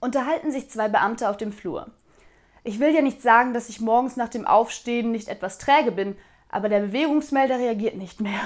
unterhalten sich zwei Beamte auf dem Flur. Ich will ja nicht sagen, dass ich morgens nach dem Aufstehen nicht etwas träge bin, aber der Bewegungsmelder reagiert nicht mehr.